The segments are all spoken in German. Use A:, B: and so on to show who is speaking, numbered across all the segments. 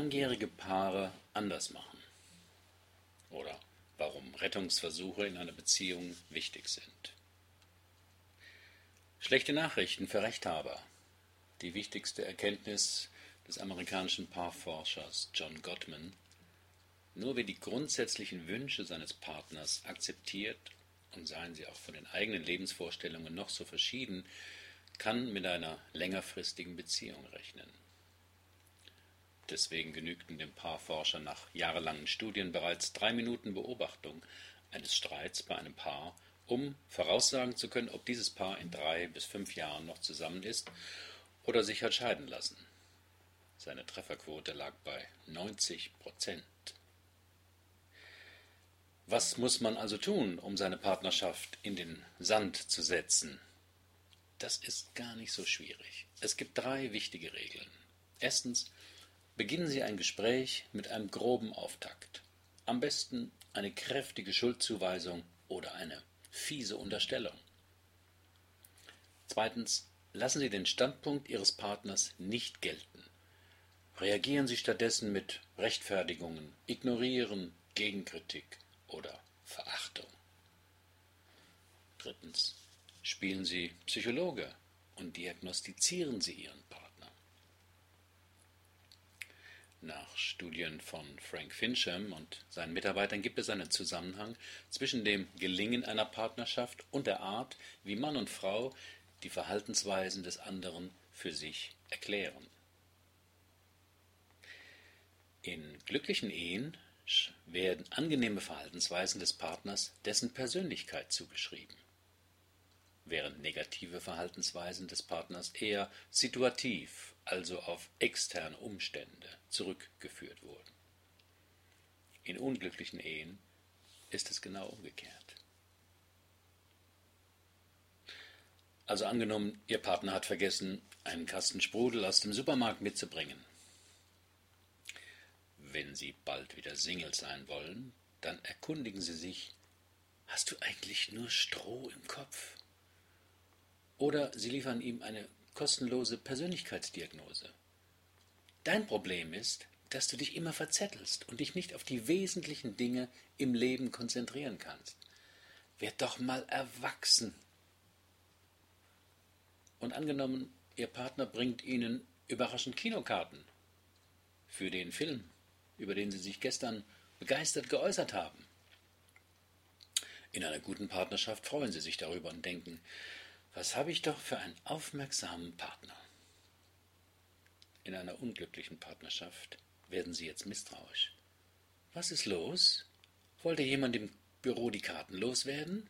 A: langjährige Paare anders machen oder warum Rettungsversuche in einer Beziehung wichtig sind. Schlechte Nachrichten für Rechthaber. Die wichtigste Erkenntnis des amerikanischen Paarforschers John Gottman. Nur wer die grundsätzlichen Wünsche seines Partners akzeptiert, und seien sie auch von den eigenen Lebensvorstellungen noch so verschieden, kann mit einer längerfristigen Beziehung rechnen. Deswegen genügten dem Paarforscher nach jahrelangen Studien bereits drei Minuten Beobachtung eines Streits bei einem Paar, um voraussagen zu können, ob dieses Paar in drei bis fünf Jahren noch zusammen ist oder sich hat scheiden lassen. Seine Trefferquote lag bei 90 Prozent. Was muss man also tun, um seine Partnerschaft in den Sand zu setzen? Das ist gar nicht so schwierig. Es gibt drei wichtige Regeln. Erstens, Beginnen Sie ein Gespräch mit einem groben Auftakt. Am besten eine kräftige Schuldzuweisung oder eine fiese Unterstellung. Zweitens, lassen Sie den Standpunkt Ihres Partners nicht gelten. Reagieren Sie stattdessen mit Rechtfertigungen, Ignorieren, Gegenkritik oder Verachtung. Drittens, spielen Sie Psychologe und diagnostizieren Sie Ihren Partner. Nach Studien von Frank Fincham und seinen Mitarbeitern gibt es einen Zusammenhang zwischen dem Gelingen einer Partnerschaft und der Art, wie Mann und Frau die Verhaltensweisen des anderen für sich erklären. In glücklichen Ehen werden angenehme Verhaltensweisen des Partners dessen Persönlichkeit zugeschrieben, während negative Verhaltensweisen des Partners eher situativ, also auf externe Umstände zurückgeführt wurden. In unglücklichen Ehen ist es genau umgekehrt. Also angenommen, Ihr Partner hat vergessen, einen Kasten Sprudel aus dem Supermarkt mitzubringen. Wenn Sie bald wieder Single sein wollen, dann erkundigen Sie sich, hast du eigentlich nur Stroh im Kopf? Oder Sie liefern ihm eine kostenlose Persönlichkeitsdiagnose. Dein Problem ist, dass du dich immer verzettelst und dich nicht auf die wesentlichen Dinge im Leben konzentrieren kannst. Werd doch mal erwachsen. Und angenommen, Ihr Partner bringt Ihnen überraschend Kinokarten für den Film, über den Sie sich gestern begeistert geäußert haben. In einer guten Partnerschaft freuen Sie sich darüber und denken, was habe ich doch für einen aufmerksamen Partner. In einer unglücklichen Partnerschaft werden Sie jetzt misstrauisch. Was ist los? Wollte jemand im Büro die Karten loswerden?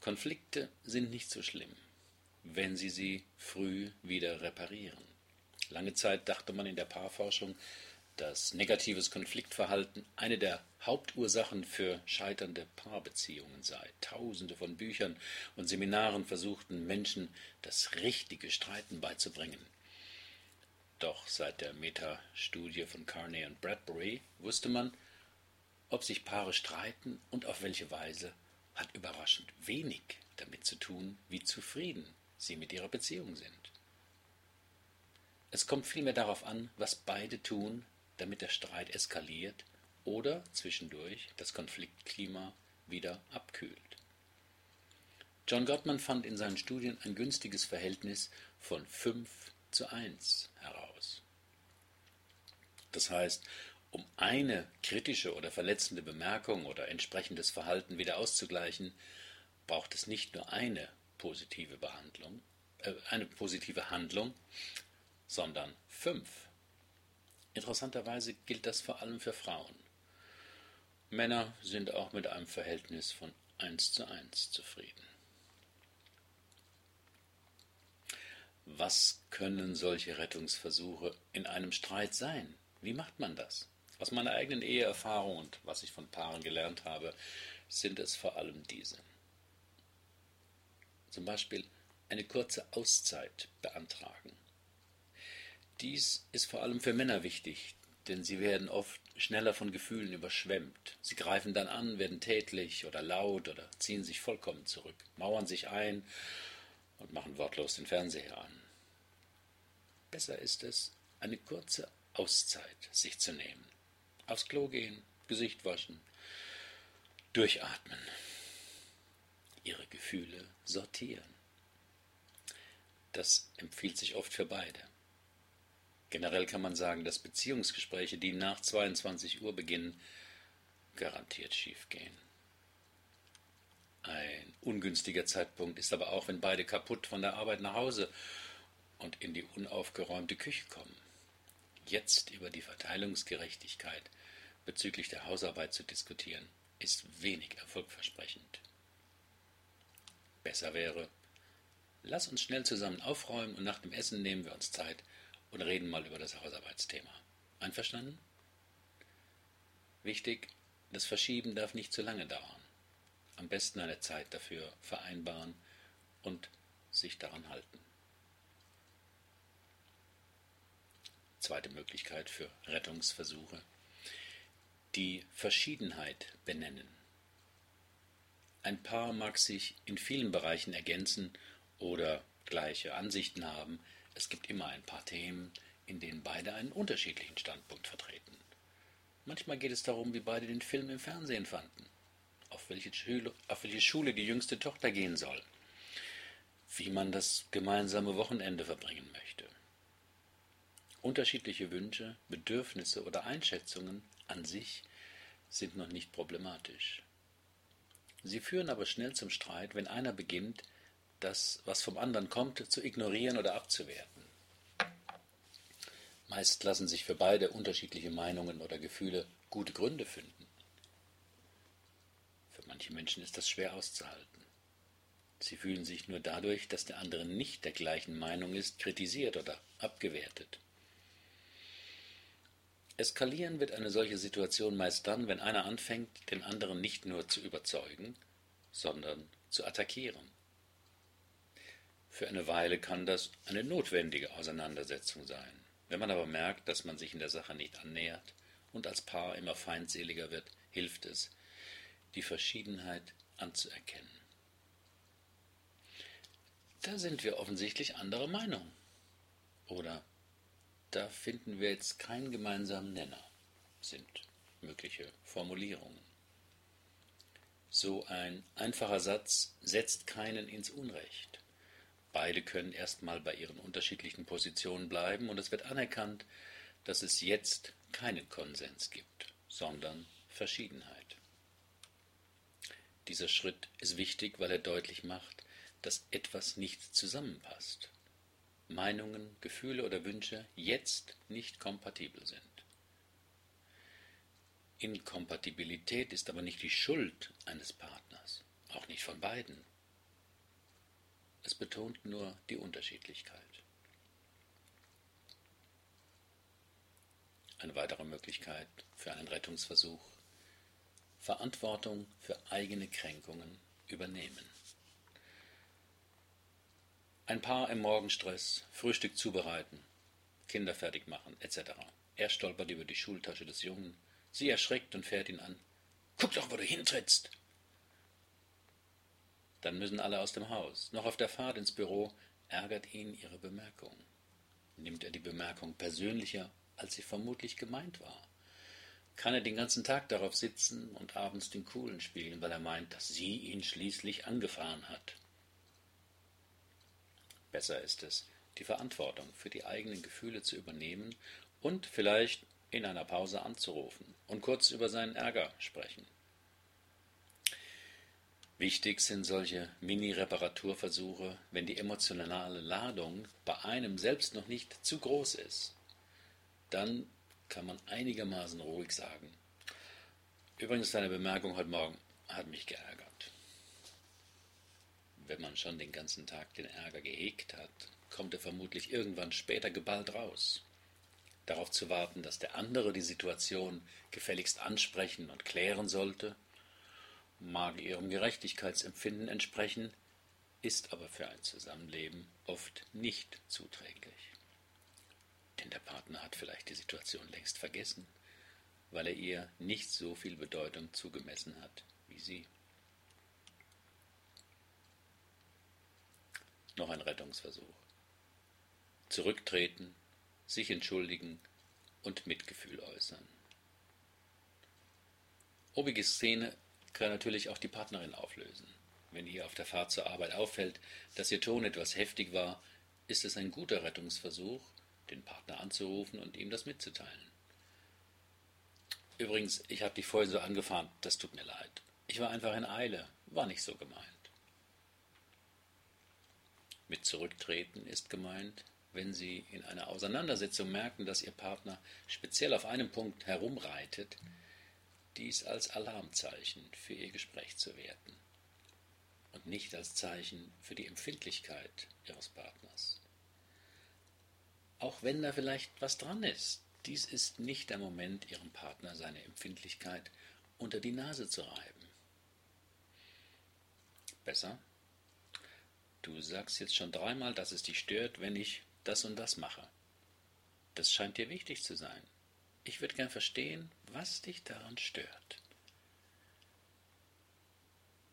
A: Konflikte sind nicht so schlimm, wenn Sie sie früh wieder reparieren. Lange Zeit dachte man in der Paarforschung, dass negatives Konfliktverhalten eine der Hauptursachen für scheiternde Paarbeziehungen sei. Tausende von Büchern und Seminaren versuchten Menschen das richtige Streiten beizubringen. Doch seit der Metastudie von Carney und Bradbury wusste man, ob sich Paare streiten und auf welche Weise, hat überraschend wenig damit zu tun, wie zufrieden sie mit ihrer Beziehung sind. Es kommt vielmehr darauf an, was beide tun, damit der Streit eskaliert oder zwischendurch das Konfliktklima wieder abkühlt. John Gottman fand in seinen Studien ein günstiges Verhältnis von 5 zu 1 heraus. Das heißt, um eine kritische oder verletzende Bemerkung oder entsprechendes Verhalten wieder auszugleichen, braucht es nicht nur eine positive Behandlung, äh, eine positive Handlung, sondern fünf Interessanterweise gilt das vor allem für Frauen. Männer sind auch mit einem Verhältnis von 1 zu 1 zufrieden. Was können solche Rettungsversuche in einem Streit sein? Wie macht man das? Aus meiner eigenen Eheerfahrung und was ich von Paaren gelernt habe, sind es vor allem diese. Zum Beispiel eine kurze Auszeit beantragen. Dies ist vor allem für Männer wichtig, denn sie werden oft schneller von Gefühlen überschwemmt. Sie greifen dann an, werden tätlich oder laut oder ziehen sich vollkommen zurück, mauern sich ein und machen wortlos den Fernseher an. Besser ist es, eine kurze Auszeit sich zu nehmen. Aufs Klo gehen, Gesicht waschen, durchatmen, ihre Gefühle sortieren. Das empfiehlt sich oft für beide. Generell kann man sagen, dass Beziehungsgespräche, die nach 22 Uhr beginnen, garantiert schiefgehen. Ein ungünstiger Zeitpunkt ist aber auch, wenn beide kaputt von der Arbeit nach Hause und in die unaufgeräumte Küche kommen. Jetzt über die Verteilungsgerechtigkeit bezüglich der Hausarbeit zu diskutieren, ist wenig erfolgversprechend. Besser wäre, lass uns schnell zusammen aufräumen und nach dem Essen nehmen wir uns Zeit und reden mal über das Hausarbeitsthema. Einverstanden? Wichtig, das Verschieben darf nicht zu lange dauern. Am besten eine Zeit dafür vereinbaren und sich daran halten. Zweite Möglichkeit für Rettungsversuche. Die Verschiedenheit benennen. Ein Paar mag sich in vielen Bereichen ergänzen oder gleiche Ansichten haben. Es gibt immer ein paar Themen, in denen beide einen unterschiedlichen Standpunkt vertreten. Manchmal geht es darum, wie beide den Film im Fernsehen fanden, auf welche Schule, auf welche Schule die jüngste Tochter gehen soll, wie man das gemeinsame Wochenende verbringen möchte. Unterschiedliche Wünsche, Bedürfnisse oder Einschätzungen an sich sind noch nicht problematisch. Sie führen aber schnell zum Streit, wenn einer beginnt, das, was vom anderen kommt, zu ignorieren oder abzuwerten. Meist lassen sich für beide unterschiedliche Meinungen oder Gefühle gute Gründe finden. Für manche Menschen ist das schwer auszuhalten. Sie fühlen sich nur dadurch, dass der andere nicht der gleichen Meinung ist, kritisiert oder abgewertet. Eskalieren wird eine solche Situation meist dann, wenn einer anfängt, den anderen nicht nur zu überzeugen, sondern zu attackieren. Für eine Weile kann das eine notwendige Auseinandersetzung sein. Wenn man aber merkt, dass man sich in der Sache nicht annähert und als Paar immer feindseliger wird, hilft es, die Verschiedenheit anzuerkennen. Da sind wir offensichtlich anderer Meinung. Oder da finden wir jetzt keinen gemeinsamen Nenner, sind mögliche Formulierungen. So ein einfacher Satz setzt keinen ins Unrecht. Beide können erstmal bei ihren unterschiedlichen Positionen bleiben und es wird anerkannt, dass es jetzt keinen Konsens gibt, sondern Verschiedenheit. Dieser Schritt ist wichtig, weil er deutlich macht, dass etwas nicht zusammenpasst. Meinungen, Gefühle oder Wünsche jetzt nicht kompatibel sind. Inkompatibilität ist aber nicht die Schuld eines Partners, auch nicht von beiden. Es betont nur die Unterschiedlichkeit. Eine weitere Möglichkeit für einen Rettungsversuch Verantwortung für eigene Kränkungen übernehmen. Ein Paar im Morgenstress, Frühstück zubereiten, Kinder fertig machen, etc. Er stolpert über die Schultasche des Jungen. Sie erschreckt und fährt ihn an. Guck doch, wo du hintrittst! Dann müssen alle aus dem Haus. Noch auf der Fahrt ins Büro ärgert ihn ihre Bemerkung. Nimmt er die Bemerkung persönlicher, als sie vermutlich gemeint war? Kann er den ganzen Tag darauf sitzen und abends den Coolen spielen, weil er meint, dass sie ihn schließlich angefahren hat? Besser ist es, die Verantwortung für die eigenen Gefühle zu übernehmen und vielleicht in einer Pause anzurufen und kurz über seinen Ärger sprechen. Wichtig sind solche Mini-Reparaturversuche, wenn die emotionale Ladung bei einem selbst noch nicht zu groß ist. Dann kann man einigermaßen ruhig sagen. Übrigens, deine Bemerkung heute Morgen hat mich geärgert wenn man schon den ganzen Tag den Ärger gehegt hat, kommt er vermutlich irgendwann später geballt raus. Darauf zu warten, dass der andere die Situation gefälligst ansprechen und klären sollte, mag ihrem Gerechtigkeitsempfinden entsprechen, ist aber für ein Zusammenleben oft nicht zuträglich. Denn der Partner hat vielleicht die Situation längst vergessen, weil er ihr nicht so viel Bedeutung zugemessen hat wie sie. Noch ein Rettungsversuch. zurücktreten, sich entschuldigen und Mitgefühl äußern. Obige Szene kann natürlich auch die Partnerin auflösen. Wenn ihr auf der Fahrt zur Arbeit auffällt, dass ihr Ton etwas heftig war, ist es ein guter Rettungsversuch, den Partner anzurufen und ihm das mitzuteilen. Übrigens, ich habe dich vorhin so angefahren, das tut mir leid. Ich war einfach in Eile, war nicht so gemeint. Mit zurücktreten ist gemeint, wenn Sie in einer Auseinandersetzung merken, dass Ihr Partner speziell auf einem Punkt herumreitet, dies als Alarmzeichen für Ihr Gespräch zu werten und nicht als Zeichen für die Empfindlichkeit Ihres Partners. Auch wenn da vielleicht was dran ist, dies ist nicht der Moment, Ihrem Partner seine Empfindlichkeit unter die Nase zu reiben. Besser? Du sagst jetzt schon dreimal, dass es dich stört, wenn ich das und das mache. Das scheint dir wichtig zu sein. Ich würde gern verstehen, was dich daran stört.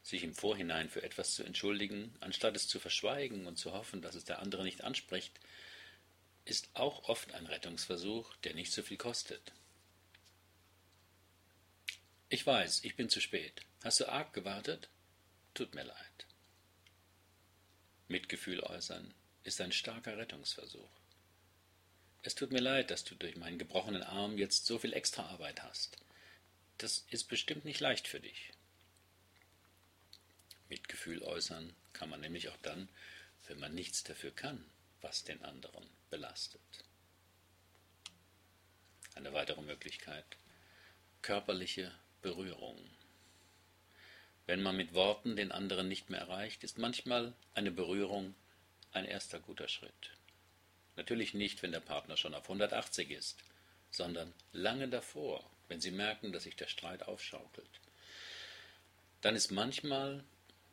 A: Sich im Vorhinein für etwas zu entschuldigen, anstatt es zu verschweigen und zu hoffen, dass es der andere nicht anspricht, ist auch oft ein Rettungsversuch, der nicht so viel kostet. Ich weiß, ich bin zu spät. Hast du arg gewartet? Tut mir leid. Mitgefühl äußern ist ein starker Rettungsversuch. Es tut mir leid, dass du durch meinen gebrochenen Arm jetzt so viel Extraarbeit hast. Das ist bestimmt nicht leicht für dich. Mitgefühl äußern kann man nämlich auch dann, wenn man nichts dafür kann, was den anderen belastet. Eine weitere Möglichkeit körperliche Berührung. Wenn man mit Worten den anderen nicht mehr erreicht, ist manchmal eine Berührung ein erster guter Schritt. Natürlich nicht, wenn der Partner schon auf 180 ist, sondern lange davor, wenn Sie merken, dass sich der Streit aufschaukelt. Dann ist manchmal,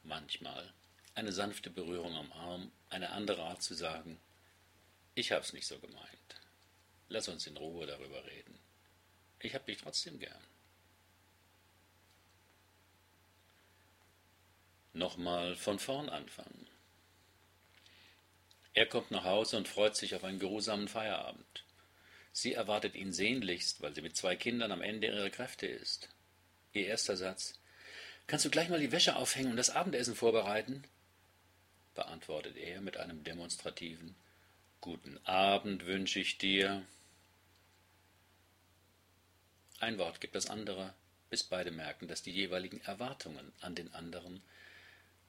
A: manchmal eine sanfte Berührung am Arm eine andere Art zu sagen, ich hab's nicht so gemeint. Lass uns in Ruhe darüber reden. Ich hab dich trotzdem gern. Nochmal von vorn anfangen. Er kommt nach Hause und freut sich auf einen geruhsamen Feierabend. Sie erwartet ihn sehnlichst, weil sie mit zwei Kindern am Ende ihrer Kräfte ist. Ihr erster Satz Kannst du gleich mal die Wäsche aufhängen und das Abendessen vorbereiten? beantwortet er mit einem demonstrativen Guten Abend wünsche ich dir. Ein Wort gibt das andere, bis beide merken, dass die jeweiligen Erwartungen an den anderen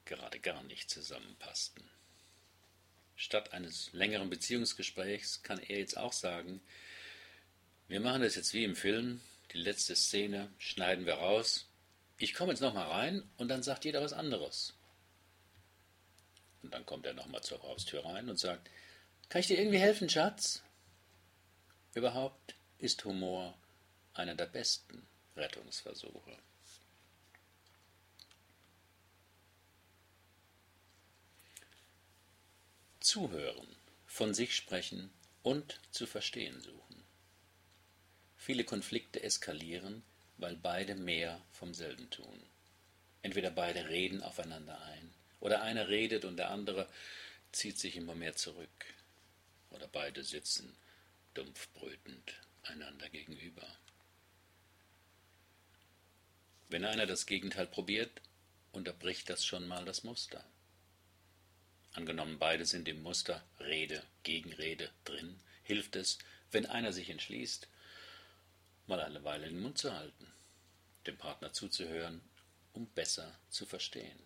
A: gerade gar nicht zusammenpassten. Statt eines längeren Beziehungsgesprächs kann er jetzt auch sagen, wir machen das jetzt wie im Film, die letzte Szene schneiden wir raus, ich komme jetzt nochmal rein und dann sagt jeder was anderes. Und dann kommt er nochmal zur Haustür rein und sagt, kann ich dir irgendwie helfen, Schatz? Überhaupt ist Humor einer der besten Rettungsversuche. Zuhören, von sich sprechen und zu verstehen suchen. Viele Konflikte eskalieren, weil beide mehr vom selben tun. Entweder beide reden aufeinander ein, oder einer redet und der andere zieht sich immer mehr zurück oder beide sitzen dumpf brütend einander gegenüber. Wenn einer das Gegenteil probiert, unterbricht das schon mal das Muster. Angenommen, beide sind im Muster Rede, Gegenrede drin, hilft es, wenn einer sich entschließt, mal eine Weile den Mund zu halten, dem Partner zuzuhören, um besser zu verstehen.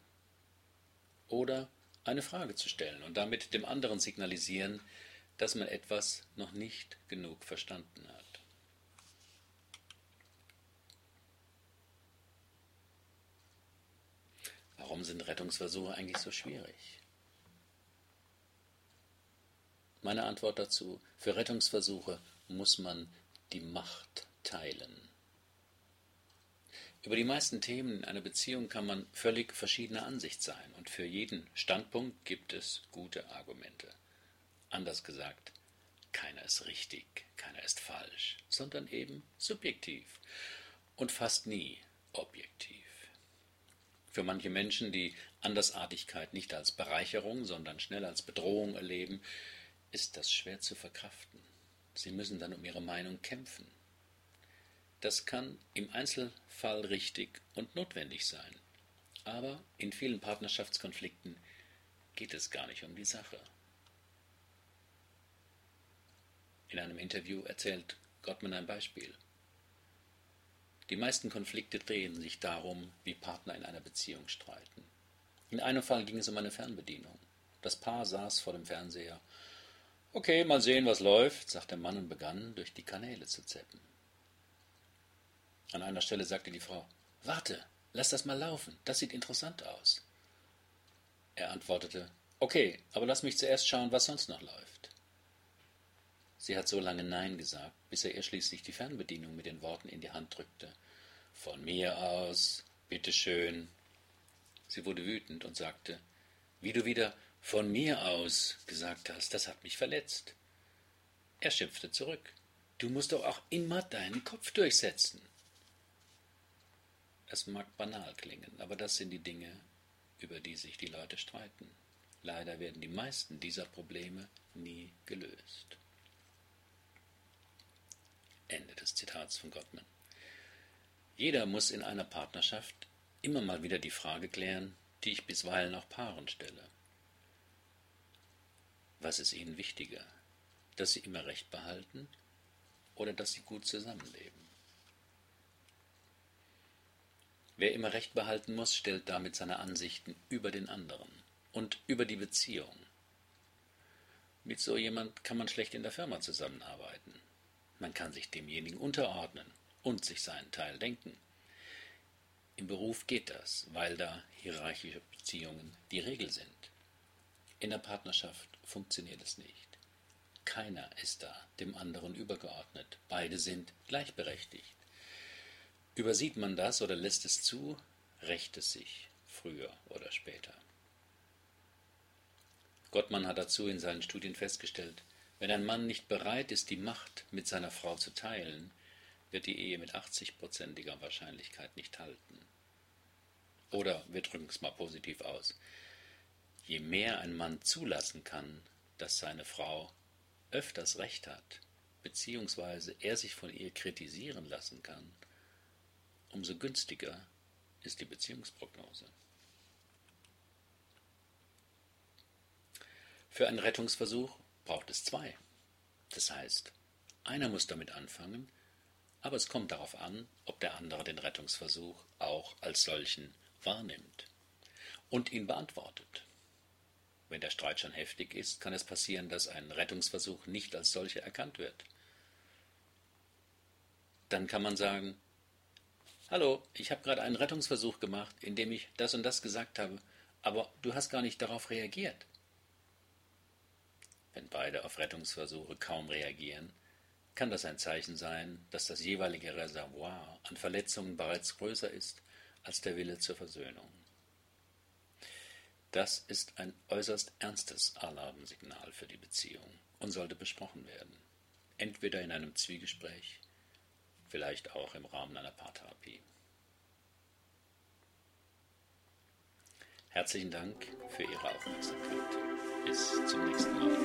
A: Oder eine Frage zu stellen und damit dem anderen signalisieren, dass man etwas noch nicht genug verstanden hat. Warum sind Rettungsversuche eigentlich so schwierig? Meine Antwort dazu, für Rettungsversuche muss man die Macht teilen. Über die meisten Themen in einer Beziehung kann man völlig verschiedener Ansicht sein und für jeden Standpunkt gibt es gute Argumente. Anders gesagt, keiner ist richtig, keiner ist falsch, sondern eben subjektiv und fast nie objektiv. Für manche Menschen, die Andersartigkeit nicht als Bereicherung, sondern schnell als Bedrohung erleben, ist das schwer zu verkraften. Sie müssen dann um ihre Meinung kämpfen. Das kann im Einzelfall richtig und notwendig sein. Aber in vielen Partnerschaftskonflikten geht es gar nicht um die Sache. In einem Interview erzählt Gottman ein Beispiel. Die meisten Konflikte drehen sich darum, wie Partner in einer Beziehung streiten. In einem Fall ging es um eine Fernbedienung. Das Paar saß vor dem Fernseher. Okay, mal sehen, was läuft, sagte der Mann und begann, durch die Kanäle zu zeppen. An einer Stelle sagte die Frau, Warte, lass das mal laufen, das sieht interessant aus. Er antwortete, Okay, aber lass mich zuerst schauen, was sonst noch läuft. Sie hat so lange Nein gesagt, bis er ihr schließlich die Fernbedienung mit den Worten in die Hand drückte. Von mir aus, bitteschön. Sie wurde wütend und sagte, wie du wieder von mir aus gesagt hast, das hat mich verletzt. Er schimpfte zurück. Du musst doch auch immer deinen Kopf durchsetzen. Es mag banal klingen, aber das sind die Dinge, über die sich die Leute streiten. Leider werden die meisten dieser Probleme nie gelöst. Ende des Zitats von Gottman. Jeder muss in einer Partnerschaft immer mal wieder die Frage klären, die ich bisweilen auch Paaren stelle. Was ist ihnen wichtiger, dass sie immer Recht behalten oder dass sie gut zusammenleben? Wer immer Recht behalten muss, stellt damit seine Ansichten über den anderen und über die Beziehung. Mit so jemand kann man schlecht in der Firma zusammenarbeiten. Man kann sich demjenigen unterordnen und sich seinen Teil denken. Im Beruf geht das, weil da hierarchische Beziehungen die Regel sind. In der Partnerschaft funktioniert es nicht. Keiner ist da dem anderen übergeordnet. Beide sind gleichberechtigt. Übersieht man das oder lässt es zu, rächt es sich früher oder später. Gottmann hat dazu in seinen Studien festgestellt, wenn ein Mann nicht bereit ist, die Macht mit seiner Frau zu teilen, wird die Ehe mit 80-prozentiger Wahrscheinlichkeit nicht halten. Oder wir drücken es mal positiv aus. Je mehr ein Mann zulassen kann, dass seine Frau öfters recht hat, beziehungsweise er sich von ihr kritisieren lassen kann, umso günstiger ist die Beziehungsprognose. Für einen Rettungsversuch braucht es zwei. Das heißt, einer muss damit anfangen, aber es kommt darauf an, ob der andere den Rettungsversuch auch als solchen wahrnimmt und ihn beantwortet. Wenn der Streit schon heftig ist, kann es passieren, dass ein Rettungsversuch nicht als solcher erkannt wird. Dann kann man sagen, Hallo, ich habe gerade einen Rettungsversuch gemacht, in dem ich das und das gesagt habe, aber du hast gar nicht darauf reagiert. Wenn beide auf Rettungsversuche kaum reagieren, kann das ein Zeichen sein, dass das jeweilige Reservoir an Verletzungen bereits größer ist als der Wille zur Versöhnung. Das ist ein äußerst ernstes Alarmsignal für die Beziehung und sollte besprochen werden. Entweder in einem Zwiegespräch, vielleicht auch im Rahmen einer Paartherapie. Herzlichen Dank für Ihre Aufmerksamkeit. Bis zum nächsten Mal.